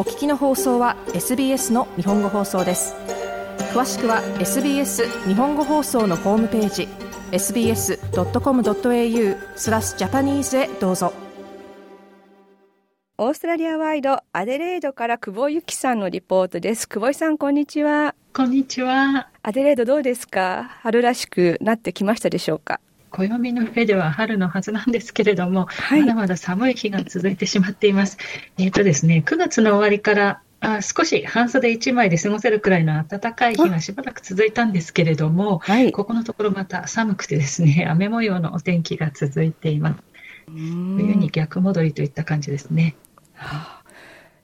お聞きの放送は SBS の日本語放送です。詳しくは SBS 日本語放送のホームページ sbs.com.au スラスジャパニーズへどうぞ。オーストラリアワイドアデレードから久保由紀さんのリポートです。久保井さんこんにちは。こんにちは。アデレードどうですか？春らしくなってきましたでしょうか？暦の上では春のはずなんですけれども、はい、まだまだ寒い日が続いてしまっています。えっ、ー、とですね、9月の終わりからあ少し半袖1枚で過ごせるくらいの暖かい日がしばらく続いたんですけれども、はい、ここのところまた寒くてですね、雨模様のお天気が続いています。冬に逆戻りといった感じですね。はあ、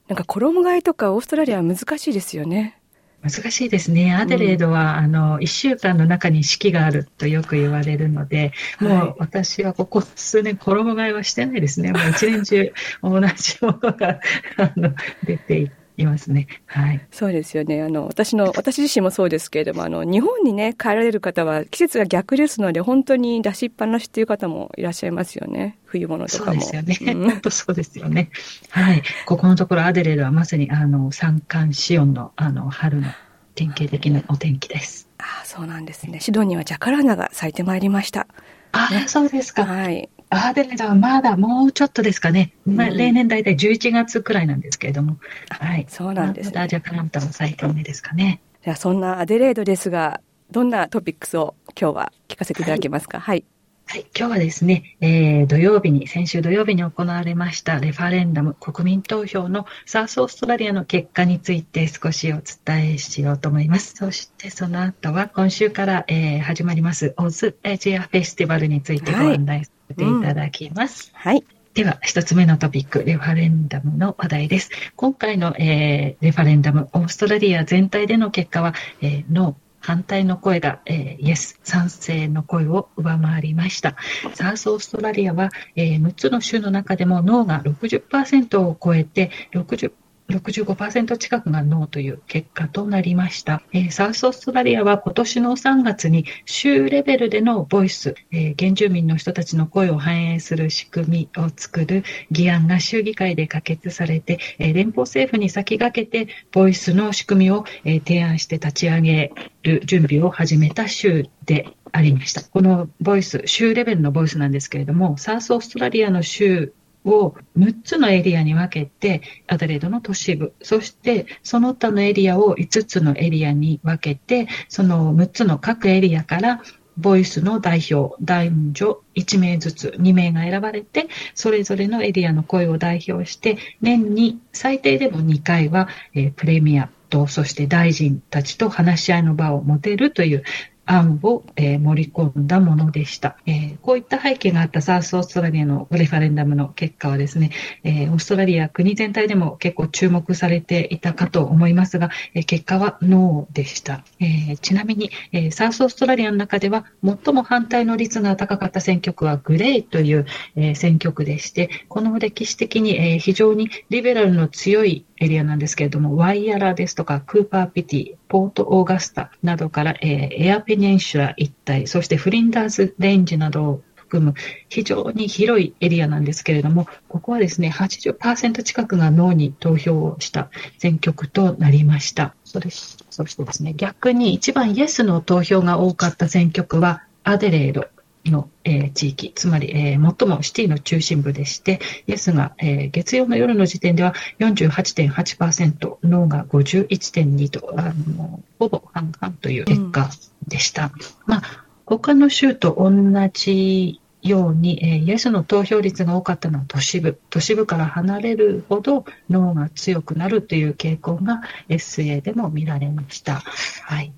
なんか衣替えとかオーストラリアは難しいですよね。難しいですね。アデレードは、うん、あの、1週間の中に四季があるとよく言われるので、もう私はここ数年衣替えはしてないですね。もう一年中同じものがあの出ていて。いますね。はい。そうですよね。あの、私の、私自身もそうですけれども、あの、日本にね、帰られる方は季節が逆ですので、本当に出しっぱなしっていう方もいらっしゃいますよね。冬物とかも。そうですよね。うん、そうですよね。はい。ここのところアデレードはまさに、あの、三寒四温の、あの、春の典型的なお天気です。ああ、そうなんですね。シドニーはジャカラナが咲いてまいりました。ああ、ね、そうですか。はい。ああ、でもまだもうちょっとですかね。まあ、例年大体11月くらいなんですけれども。はい。そうなんですね。まだ若干とも最低目ですかね。じゃあ、そんなアデレードですが、どんなトピックスを今日は聞かせていただけますか？はい、はいはい、今日はですね、えー、土曜日に、先週土曜日に行われましたレファレンダム国民投票のサウスオーストラリアの結果について少しお伝えしようと思います。そしてその後は今週から、えー、始まりますオズエジアフェスティバルについてご案内させていただきます。はい、うんはいでは、一つ目のトピック、レファレンダムの話題です。今回の、えー、レファレンダム、オーストラリア全体での結果は、えー、ノー、反対の声が、えー、イエス、賛成の声を上回りました。サウスオーストラリアは、えー、6つの州の中でもノーが60%を超えて、60 65%近くがノーという結果となりました。えー、サウスオーストラリアは今年の3月に州レベルでのボイス、えー、原住民の人たちの声を反映する仕組みを作る議案が州議会で可決されて、えー、連邦政府に先駆けてボイスの仕組みを、え提案して立ち上げる準備を始めた州でありました。このボイス、州レベルのボイスなんですけれども、サウスオーストラリアの州を6つのエリアに分けて、アダレードの都市部、そしてその他のエリアを5つのエリアに分けて、その6つの各エリアからボイスの代表、男女1名ずつ2名が選ばれて、それぞれのエリアの声を代表して、年に最低でも2回は、えー、プレミアと、そして大臣たちと話し合いの場を持てるという案を、えー、盛り込んだものでした、えー、こういった背景があったサウスオーストラリアのレファレンダムの結果はですね、えー、オーストラリア国全体でも結構注目されていたかと思いますが、え結果はノーでした。えちなみに、えサウスオーストラリアの中では最も反対の率が高かった選挙区はグレイという、え選挙区でして、この歴史的に、え非常にリベラルの強いエリアなんですけれども、ワイヤラですとか、クーパーピティ、ポートオーガスタなどから、えー、エアペニンシュラ一帯、そしてフリンダーズレンジなどを含む非常に広いエリアなんですけれども、ここはですね、80%近くがノーに投票をした選挙区となりました。それそしてですね、逆に一番イエスの投票が多かった選挙区はアデレード、の、えー、地域、つまり、えー、最もシティの中心部でして、イエスが、えー、月曜の夜の時点では48.8%、ノーが51.2と、あの、ほぼ半々という結果でした。うん、まあ、他の州と同じように、えー、イエスの投票率が多かったのは都市部。都市部から離れるほど脳が強くなるという傾向が SA でも見られました。はい。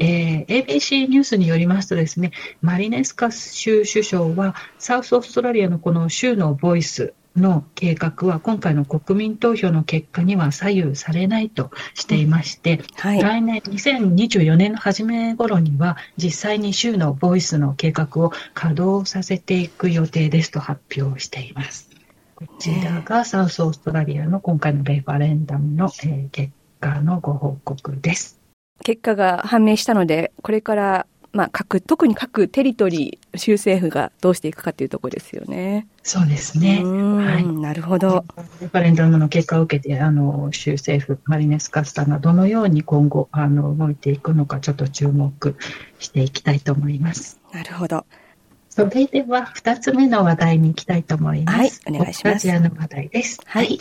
えー、ABC ニュースによりますとですね、マリネスカ州首相は、サウスオーストラリアのこの州のボイスの計画は今回の国民投票の結果には左右されないとしていまして、はい、来年2024年の初め頃には実際に州のボイスの計画を稼働させていく予定ですと発表しています。こちらがサウスオーストラリアの今回のレファレンダムの、えー、結果のご報告です。結果が判明したので、これからまあ、各、特に各テリトリー、州政府がどうしていくかというところですよね。そうですね。はい。なるほど。レファレンダムの結果を受けて、あの、州政府、マリネスカスタがどのように今後、あの、動いていくのか、ちょっと注目していきたいと思います。なるほど。それでは、二つ目の話題に行きたいと思います。はい、お願いします。アジアの話題です。はい。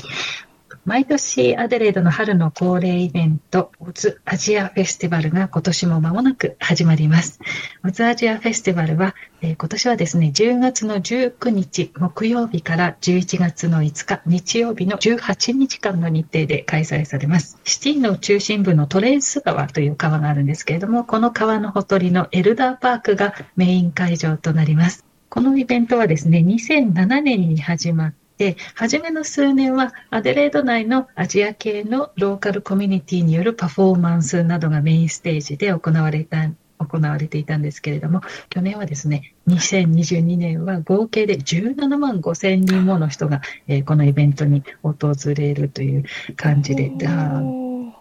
毎年アデレードの春の恒例イベント、オズアジアフェスティバルが今年も間もなく始まります。オズアジアフェスティバルは、えー、今年はですね、10月の19日木曜日から11月の5日日曜日の18日間の日程で開催されます。シティの中心部のトレース川という川があるんですけれども、この川のほとりのエルダーパークがメイン会場となります。このイベントはですね、2007年に始まっで、初めの数年はアデレード内のアジア系のローカルコミュニティによるパフォーマンスなどがメインステージで行われた行われていたんですけれども、去年はですね、2022年は合計で17万5千人もの人が、えー、このイベントに訪れるという感じで、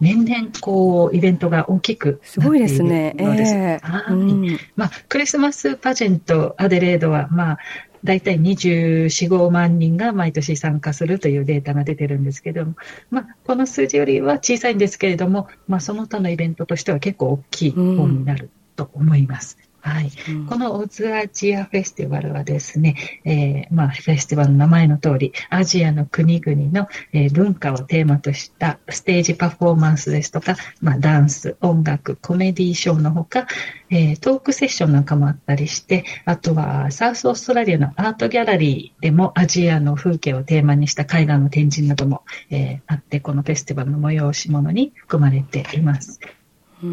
年々こうイベントが大きくす。ごいですね。えーうん、まあ、クリスマスパジェントアデレードは、まあ、大体24、5万人が毎年参加するというデータが出てるんですけども、まあ、この数字よりは小さいんですけれども、まあ、その他のイベントとしては結構大きい方になると思います。はい、うん、このオズアジアフェスティバルはですね、えー、まあ、フェスティバルの名前の通り、アジアの国々の、えー、文化をテーマとしたステージパフォーマンスですとか、まあ、ダンス、音楽、コメディーショーのほか、えー、トークセッションなんかもあったりして、あとはサウスオーストラリアのアートギャラリーでもアジアの風景をテーマにした絵画の展示なども、えー、あって、このフェスティバルの催し物に含まれています。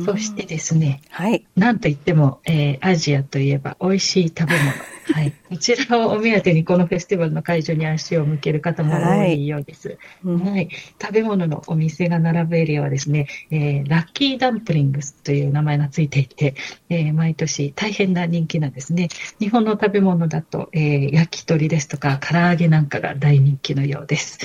そしてですね、はい。なんといっても、えー、アジアといえば美味しい食べ物。はい。こちらをお目当てにこのフェスティバルの会場に足を向ける方も多いようです。はい。はい、食べ物のお店が並ぶエリアはですね、えー、ラッキーダンプリングスという名前がついていて、えー、毎年大変な人気なんですね。日本の食べ物だと、えー、焼き鳥ですとか唐揚げなんかが大人気のようです。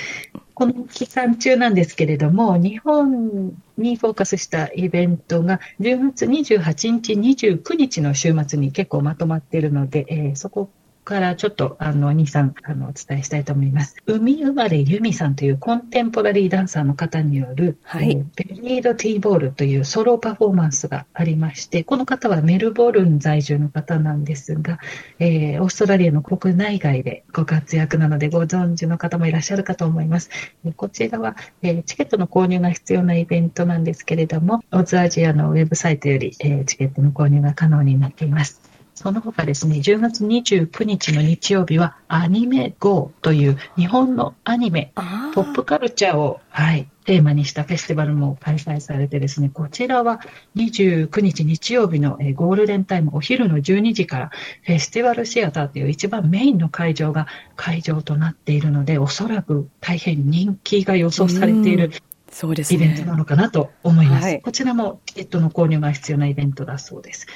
この期間中なんですけれども、日本にフォーカスしたイベントが10月28日、29日の週末に結構まとまっているので、えー、そこからちょっと、あの、2、3、あの、お伝えしたいと思います。海生まれ由美さんというコンテンポラリーダンサーの方による、はい、えー、ベリード・ティーボールというソロパフォーマンスがありまして、この方はメルボルン在住の方なんですが、えー、オーストラリアの国内外でご活躍なのでご存知の方もいらっしゃるかと思います。こちらは、えー、チケットの購入が必要なイベントなんですけれども、オズアジアのウェブサイトより、えー、チケットの購入が可能になっています。その他ですね、10月29日の日曜日はアニメ GO という日本のアニメ、ポップカルチャーを、はい、テーマにしたフェスティバルも開催されてですね、こちらは29日日曜日のゴールデンタイムお昼の12時からフェスティバルシアターという一番メインの会場が会場となっているので、おそらく大変人気が予想されているそうですイベントなのかなと思います。はい、こちらもチケットの購入が必要なイベントだそうです。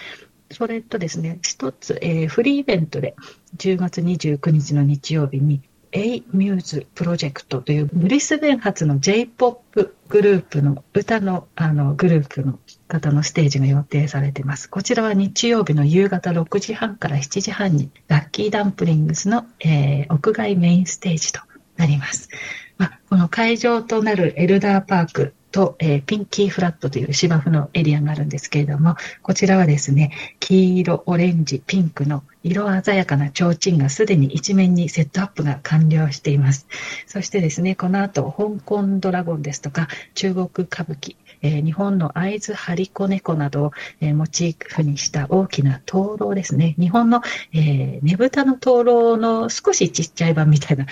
それとですね、一つ、えー、フリーイベントで10月29日の日曜日に A ミューズプロジェクトというブリスベン発の J-POP グループの歌のあのグループの方のステージが予定されています。こちらは日曜日の夕方6時半から7時半にラッキーダンプリングスの、えー、屋外メインステージとなります。まあ、この会場となるエルダーパークと、えー、ピンキーフラットという芝生のエリアがあるんですけれども、こちらはですね、黄色、オレンジ、ピンクの色鮮やかな提灯がすでに一面にセットアップが完了しています。そしてですね、この後、香港ドラゴンですとか、中国歌舞伎、えー、日本の会津張り子猫などを、えー、モチーフにした大きな灯籠ですね。日本の、えー、ねぶたの灯籠の少しちっちゃい版みたいな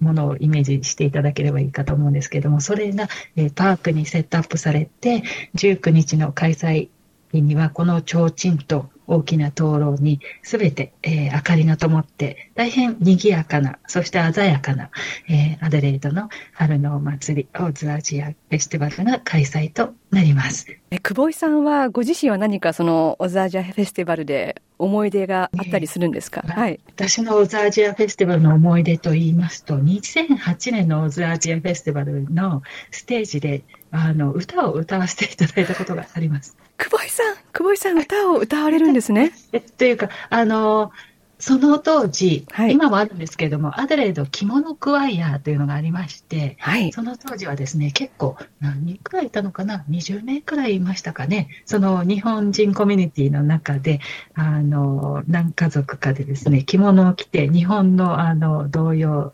ものをイメージしていただければいいかと思うんですけども、それが、えー、パークにセットアップされて、19日の開催日にはこの提灯と大きな灯籠にすべて、えー、明かりが灯って、大変賑やかな、そして鮮やかな、えー、アデレードの春のお祭り、オーズアジアフェスティバルが開催となります。え久保井さんはご自身は何かそのオズアジアフェスティバルで思い出があったりするんですか、はい。私のオズアジアフェスティバルの思い出と言いますと、2008年のオズアジアフェスティバルのステージであの歌を歌わせていただいたことがあります。久保井さん、久保井さん歌を歌われるんですね？えというか、あの、その当時、はい、今はあるんですけれども、アデレード着物クワイヤーというのがありまして、はい、その当時はですね、結構何人くらいいたのかな ?20 名くらいいましたかね？その日本人コミュニティの中で、あの、何家族かでですね、着物を着て、日本のあの、童謡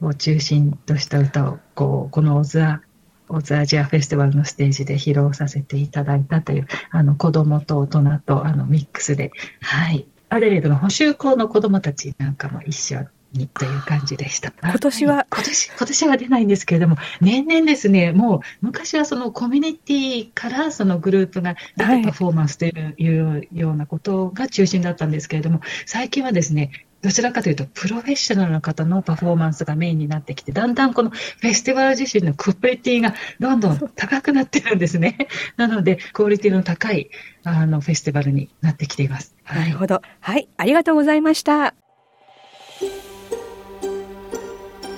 を中心とした歌を、こう、このオズア、オズアジアフェスティバルのステージで披露させていただいたという、あの、子供と大人とあの、ミックスで、はい、アデレードの補修校の子供たちなんかも一緒にという感じでした。今年は、今年、今年は出ないんですけれども、年々ですね、もう昔はそのコミュニティからそのグループがパフォーマンスというようなことが中心だったんですけれども、最近はですね、どちらかというと、プロフェッショナルの方のパフォーマンスがメインになってきて、だんだんこのフェスティバル自身のクオリティがどんどん高くなってるんですね。なので、クオリティの高いあのフェスティバルになってきています。はい、なるほど。はい、ありがとうございました。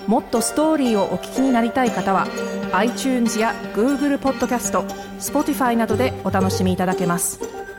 もっとストーリーをお聞きになりたい方は、iTunes や Google ポッドキャスト、Spotify などでお楽しみいただけます。